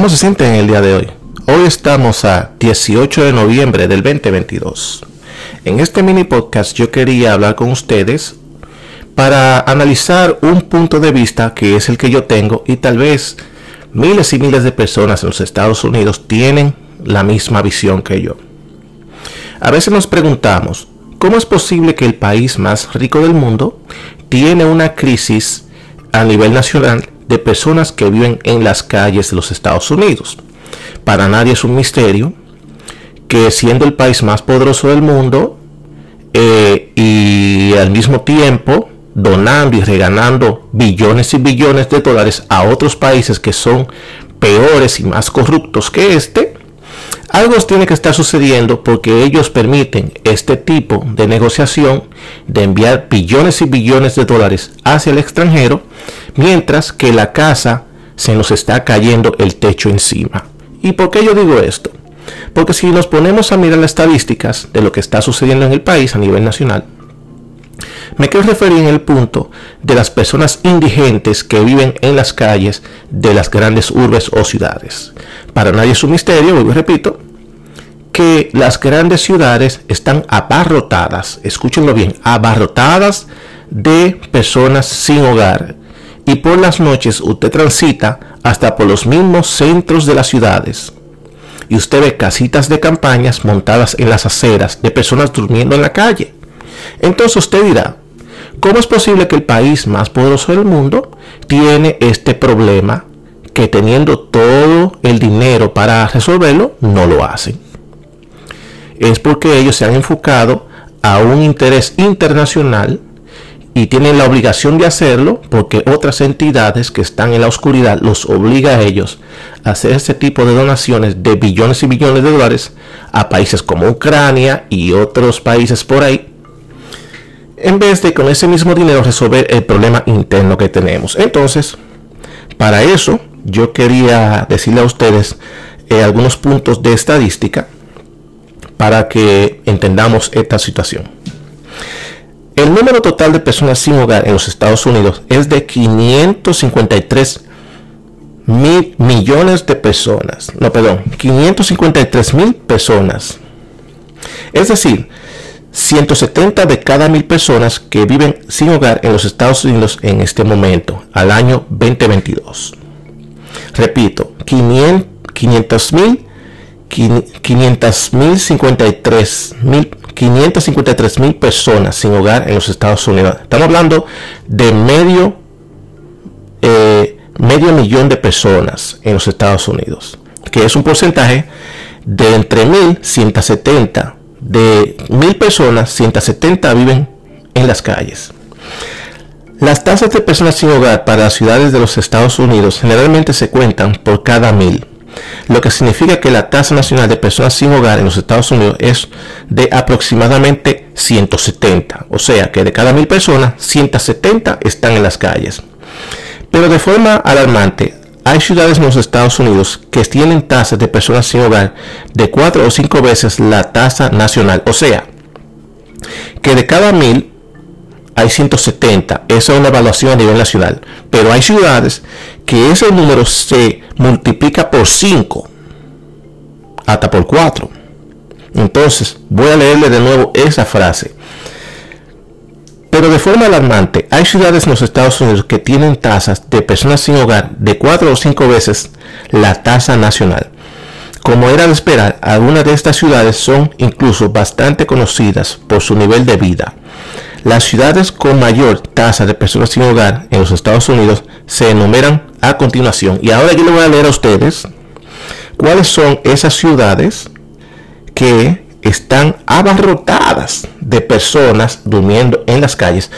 ¿Cómo se sienten el día de hoy? Hoy estamos a 18 de noviembre del 2022. En este mini podcast yo quería hablar con ustedes para analizar un punto de vista que es el que yo tengo y tal vez miles y miles de personas en los Estados Unidos tienen la misma visión que yo. A veces nos preguntamos, ¿cómo es posible que el país más rico del mundo tiene una crisis a nivel nacional de personas que viven en las calles de los Estados Unidos. Para nadie es un misterio que siendo el país más poderoso del mundo eh, y al mismo tiempo donando y reganando billones y billones de dólares a otros países que son peores y más corruptos que este, algo tiene que estar sucediendo porque ellos permiten este tipo de negociación de enviar billones y billones de dólares hacia el extranjero, mientras que la casa se nos está cayendo el techo encima. ¿Y por qué yo digo esto? Porque si nos ponemos a mirar las estadísticas de lo que está sucediendo en el país a nivel nacional, me quiero referir en el punto de las personas indigentes que viven en las calles de las grandes urbes o ciudades. Para nadie es un misterio, y repito, que las grandes ciudades están abarrotadas, escúchenlo bien, abarrotadas de personas sin hogar. Y por las noches usted transita hasta por los mismos centros de las ciudades. Y usted ve casitas de campañas montadas en las aceras de personas durmiendo en la calle. Entonces usted dirá, ¿cómo es posible que el país más poderoso del mundo tiene este problema que teniendo todo el dinero para resolverlo, no lo hacen? Es porque ellos se han enfocado a un interés internacional y tienen la obligación de hacerlo porque otras entidades que están en la oscuridad los obliga a ellos a hacer este tipo de donaciones de billones y billones de dólares a países como Ucrania y otros países por ahí en vez de con ese mismo dinero resolver el problema interno que tenemos. Entonces, para eso yo quería decirle a ustedes eh, algunos puntos de estadística para que entendamos esta situación. El número total de personas sin hogar en los Estados Unidos es de 553 mil millones de personas. No, perdón, 553 mil personas. Es decir, 170 de cada mil personas que viven sin hogar en los Estados Unidos en este momento, al año 2022. Repito, 500 mil 500 mil 53 mil 553 mil personas sin hogar en los Estados Unidos. Estamos hablando de medio eh, medio millón de personas en los Estados Unidos, que es un porcentaje de entre 1.170 de mil personas, 170 viven en las calles. Las tasas de personas sin hogar para las ciudades de los Estados Unidos generalmente se cuentan por cada mil, lo que significa que la tasa nacional de personas sin hogar en los Estados Unidos es de aproximadamente 170, o sea que de cada mil personas, 170 están en las calles. Pero de forma alarmante, hay ciudades en los Estados Unidos que tienen tasas de personas sin hogar de 4 o 5 veces la tasa nacional. O sea, que de cada mil hay 170. Esa es una evaluación a nivel nacional. Pero hay ciudades que ese número se multiplica por 5. Hasta por 4. Entonces, voy a leerle de nuevo esa frase. Pero de forma alarmante, hay ciudades en los Estados Unidos que tienen tasas de personas sin hogar de 4 o 5 veces la tasa nacional. Como era de esperar, algunas de estas ciudades son incluso bastante conocidas por su nivel de vida. Las ciudades con mayor tasa de personas sin hogar en los Estados Unidos se enumeran a continuación. Y ahora yo le voy a leer a ustedes cuáles son esas ciudades que están abarrotadas de personas durmiendo en las calles.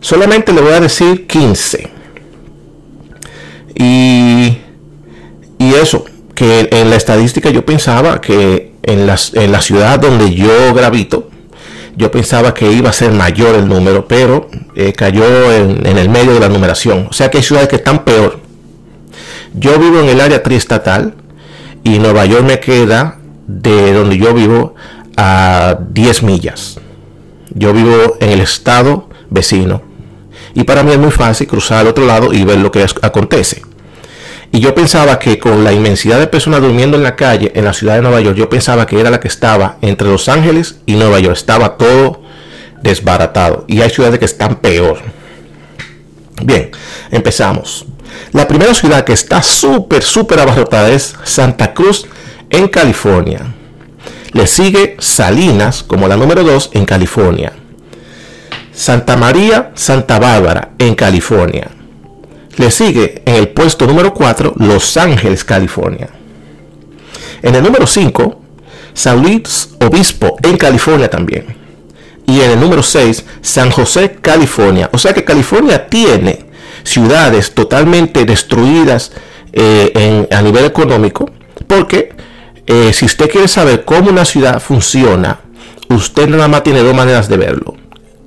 Solamente le voy a decir 15. Y, y eso, que en la estadística yo pensaba que en, las, en la ciudad donde yo gravito, yo pensaba que iba a ser mayor el número, pero eh, cayó en, en, el medio de la numeración. O sea que hay ciudades que están peor. Yo vivo en el área triestatal y Nueva York me queda de donde yo vivo a 10 millas. Yo vivo en el estado vecino y para mí es muy fácil cruzar al otro lado y ver lo que acontece. Y yo pensaba que con la inmensidad de personas durmiendo en la calle en la ciudad de Nueva York, yo pensaba que era la que estaba entre Los Ángeles y Nueva York. Estaba todo desbaratado. Y hay ciudades que están peor. Bien, empezamos. La primera ciudad que está súper, súper abarrotada es Santa Cruz en California. Le sigue Salinas como la número 2 en California. Santa María, Santa Bárbara en California. Le sigue en el puesto número 4 Los Ángeles, California. En el número 5, San Luis Obispo en California también. Y en el número 6, San José, California. O sea que California tiene ciudades totalmente destruidas eh, a nivel económico. Porque eh, si usted quiere saber cómo una ciudad funciona, usted nada más tiene dos maneras de verlo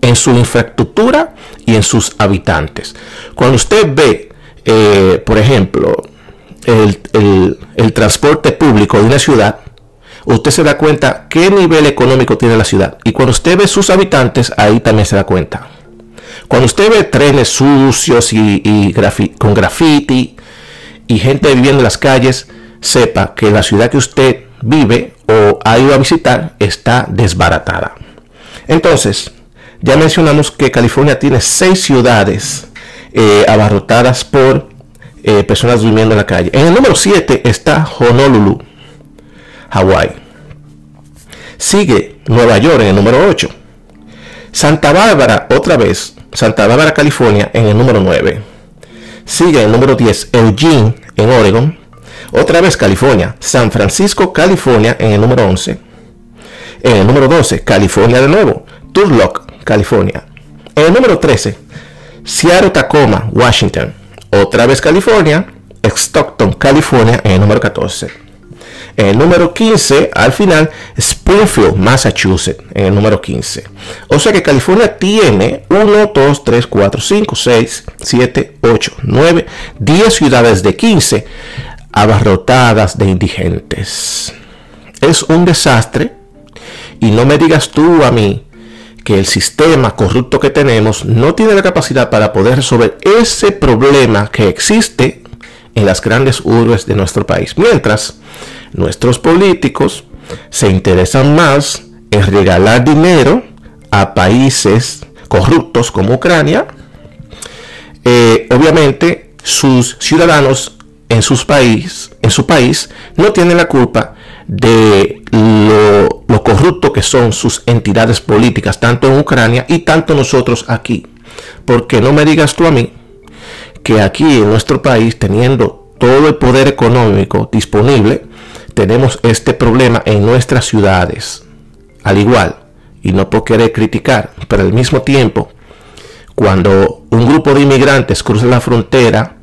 en su infraestructura y en sus habitantes. Cuando usted ve, eh, por ejemplo, el, transporte público de una ciudad, usted se da cuenta qué nivel económico tiene la ciudad. Y cuando usted ve sus habitantes, ahí también se da cuenta. Cuando usted ve trenes sucios y, con graffiti y gente viviendo en las calles, sepa que la ciudad que usted vive o ha ido a visitar está desbaratada. Entonces, ya mencionamos que California tiene seis ciudades eh, abarrotadas por eh, personas durmiendo en la calle. En el número 7 está Honolulu, Hawái. Sigue Nueva York en el número 8. Santa Bárbara, otra vez, Santa Bárbara, California, en el número 9. Sigue el número 10, Eugene, en Oregon. Otra vez California. San Francisco, California, en el número 11. En el número 12, California de nuevo. Turlock, California. En el número 13, Seattle Tacoma, Washington. Otra vez California. Stockton, California en el número 14. En el número 15, al final, Springfield, Massachusetts, en el número 15. O sea que California tiene 1, 2, 3, 4, 5, 6, 7, 8, 9, 10 ciudades de 15 abarrotadas de indigentes. Es un desastre. Y no me digas tú a mí que el sistema corrupto que tenemos no tiene la capacidad para poder resolver ese problema que existe en las grandes urbes de nuestro país. Mientras nuestros políticos se interesan más en regalar dinero a países corruptos como Ucrania, eh, obviamente sus ciudadanos en, sus país, en su país no tienen la culpa de lo, corrupto que son sus entidades políticas, tanto en Ucrania y tanto nosotros aquí. Porque no me digas tú a mí que aquí en nuestro país, teniendo todo el poder económico disponible, tenemos este problema en nuestras ciudades. Al igual, y no por querer criticar, pero al mismo tiempo, cuando un grupo de inmigrantes cruza la frontera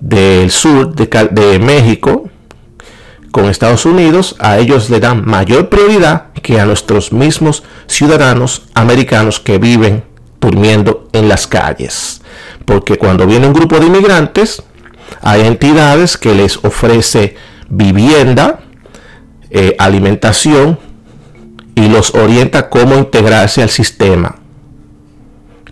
del sur de, México, con Estados Unidos, a ellos le dan mayor prioridad que a nuestros mismos ciudadanos americanos que viven durmiendo en las calles. Porque cuando viene un grupo de inmigrantes, hay entidades que les ofrece vivienda, eh, alimentación y los orienta cómo integrarse al sistema.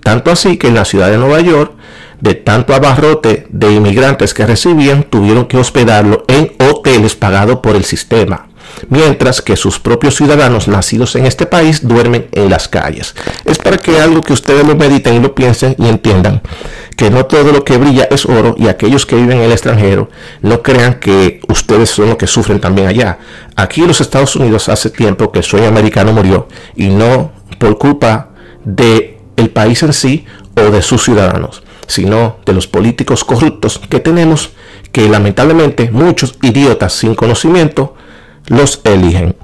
Tanto así que en la ciudad de Nueva York de tanto abarrote de inmigrantes que recibían, tuvieron que hospedarlo en hoteles pagados por el sistema, mientras que sus propios ciudadanos nacidos en este país duermen en las calles. Es para que algo que ustedes lo mediten y lo piensen y entiendan que no todo lo que brilla es oro y aquellos que viven en el extranjero no crean que ustedes son los que sufren también allá. Aquí en los Estados Unidos hace tiempo que el sueño americano murió y no por culpa de el país en sí o de sus ciudadanos sino de los políticos corruptos que tenemos que lamentablemente muchos idiotas sin conocimiento los eligen.